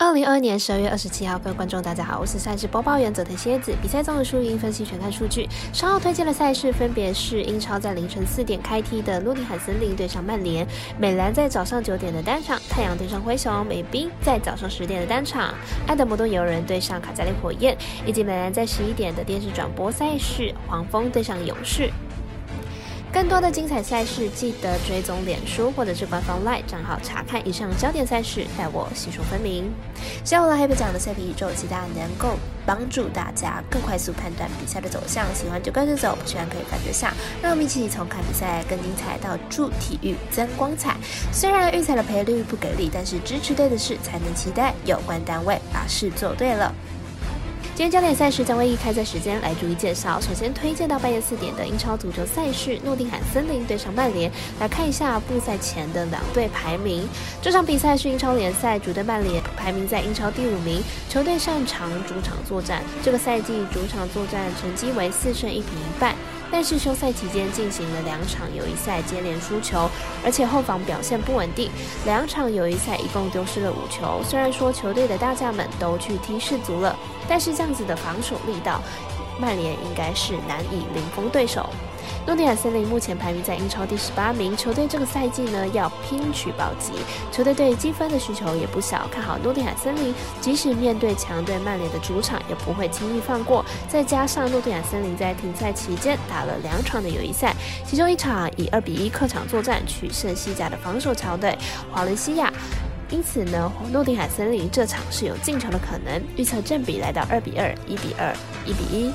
二零二二年十二月二十七号，各位观众，大家好，我是赛事播报员泽藤蝎子。比赛中的输赢分析全看数据。稍后推荐的赛事分别是英超在凌晨四点开踢的诺丁汉森林对上曼联，美兰在早上九点的单场，太阳对上灰熊，美兵在早上十点的单场，爱德摩顿游人对上卡加利火焰，以及美兰在十一点的电视转播赛事，黄蜂对上勇士。更多的精彩赛事，记得追踪脸书或者是官方 LINE 账号查看以上焦点赛事，带我细数分明。下午了黑白讲的赛皮宇宙，期待能够帮助大家更快速判断比赛的走向。喜欢就跟着走，不喜欢可以反着下。让我们一起从看比赛更精彩到助体育增光彩。虽然预赛的赔率不给力，但是支持对的事才能期待有关单位把事做对了。今天焦点赛事将为一开赛时间来逐一介绍。首先推荐到半夜四点的英超足球赛事，诺丁汉森林对上曼联。来看一下复赛前的两队排名。这场比赛是英超联赛主队曼联排名在英超第五名，球队擅长主场作战。这个赛季主场作战成绩为四胜一平一败。但是休赛期间进行了两场友谊赛，接连输球，而且后防表现不稳定。两场友谊赛一共丢失了五球。虽然说球队的大将们都去踢世足了，但是这样子的防守力道，曼联应该是难以零封对手。诺丁汉森林目前排名在英超第十八名，球队这个赛季呢要拼取保级，球队对积分的需求也不小，看好诺丁汉森林，即使面对强队曼联的主场也不会轻易放过。再加上诺丁汉森林在停赛期间打了两场的友谊赛，其中一场以二比一客场作战取胜西甲的防守强队华伦西亚，因此呢，诺丁汉森林这场是有进球的可能，预测正比来到二比二、一比二、一比一。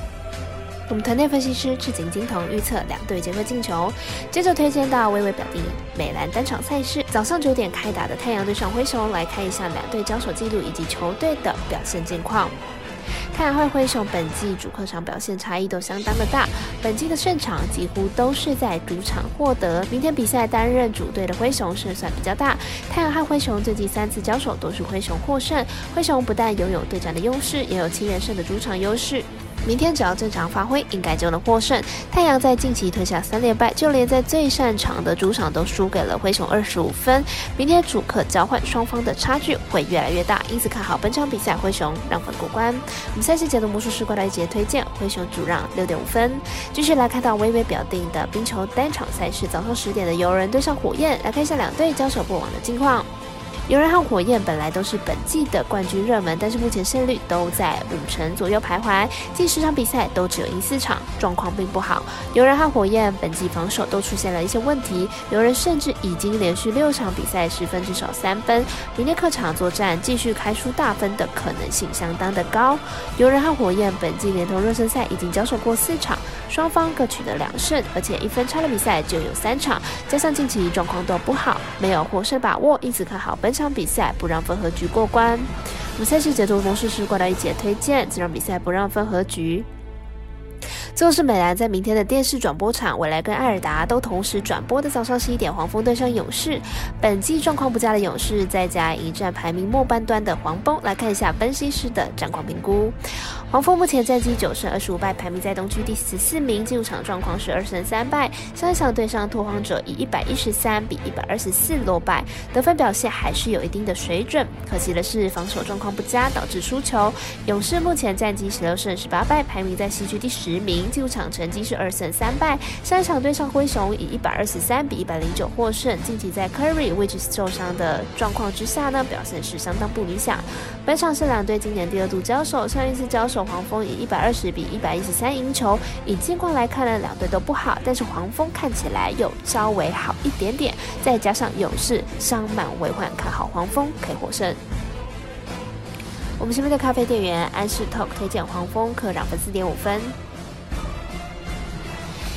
我们团队分析师赤井金童预测两队皆会进球。接着推荐到微微表弟美兰单场赛事，早上九点开打的太阳对上灰熊，来看一下两队交手记录以及球队的表现近况。太阳和灰熊本季主客场表现差异都相当的大，本季的胜场几乎都是在主场获得。明天比赛担任主队的灰熊胜算比较大。太阳和灰熊最近三次交手都是灰熊获胜，灰熊不但拥有对战的优势，也有七连胜的主场优势。明天只要正常发挥，应该就能获胜。太阳在近期推下三连败，就连在最擅长的主场都输给了灰熊二十五分。明天主客交换，双方的差距会越来越大，因此看好本场比赛灰熊让分过关。我们赛事解读魔术师过来一节推荐灰熊主让六点五分。继续来看到微微表定的冰球单场赛事，早上十点的游人对上火焰，来看一下两队交手过往的近况。游人和火焰本来都是本季的冠军热门，但是目前胜率都在五成左右徘徊，近十场比赛都只有赢四场，状况并不好。游人和火焰本季防守都出现了一些问题，游人甚至已经连续六场比赛失分至少三分，明天客场作战继续开出大分的可能性相当的高。游人和火焰本季连同热身赛已经交手过四场，双方各取得两胜，而且一分差的比赛就有三场，加上近期状况都不好，没有获胜把握，因此看好本。这场比赛不让分和局过关。我们赛事解读模式是过来一起推荐，这场比赛不让分和局。最后是美兰在明天的电视转播场，未来跟艾尔达都同时转播的早上十一点，黄蜂对上勇士。本季状况不佳的勇士，再加一战排名末半端的黄蜂，来看一下分析师的战况评估。黄蜂目前战绩九胜二十五败，排名在东区第十四名。进入场状况是二胜三败，上一场对上拓荒者以一百一十三比一百二十四落败，得分表现还是有一定的水准。可惜的是防守状况不佳，导致输球。勇士目前战绩十六胜十八败，排名在西区第十名。进入场成绩是二胜三败，上一场对上灰熊以一百二十三比一百零九获胜。近期在 Curry 位置受伤的状况之下呢，表现是相当不理想。本场是两队今年第二度交手，上一次交手黄蜂以一百二十比一百一十三赢球。以近况来看呢，两队都不好，但是黄蜂看起来又稍微好一点点。再加上勇士伤满为患，看好黄蜂可以获胜。我们身边的咖啡店员安士 Talk 推荐黄蜂可让分四点五分。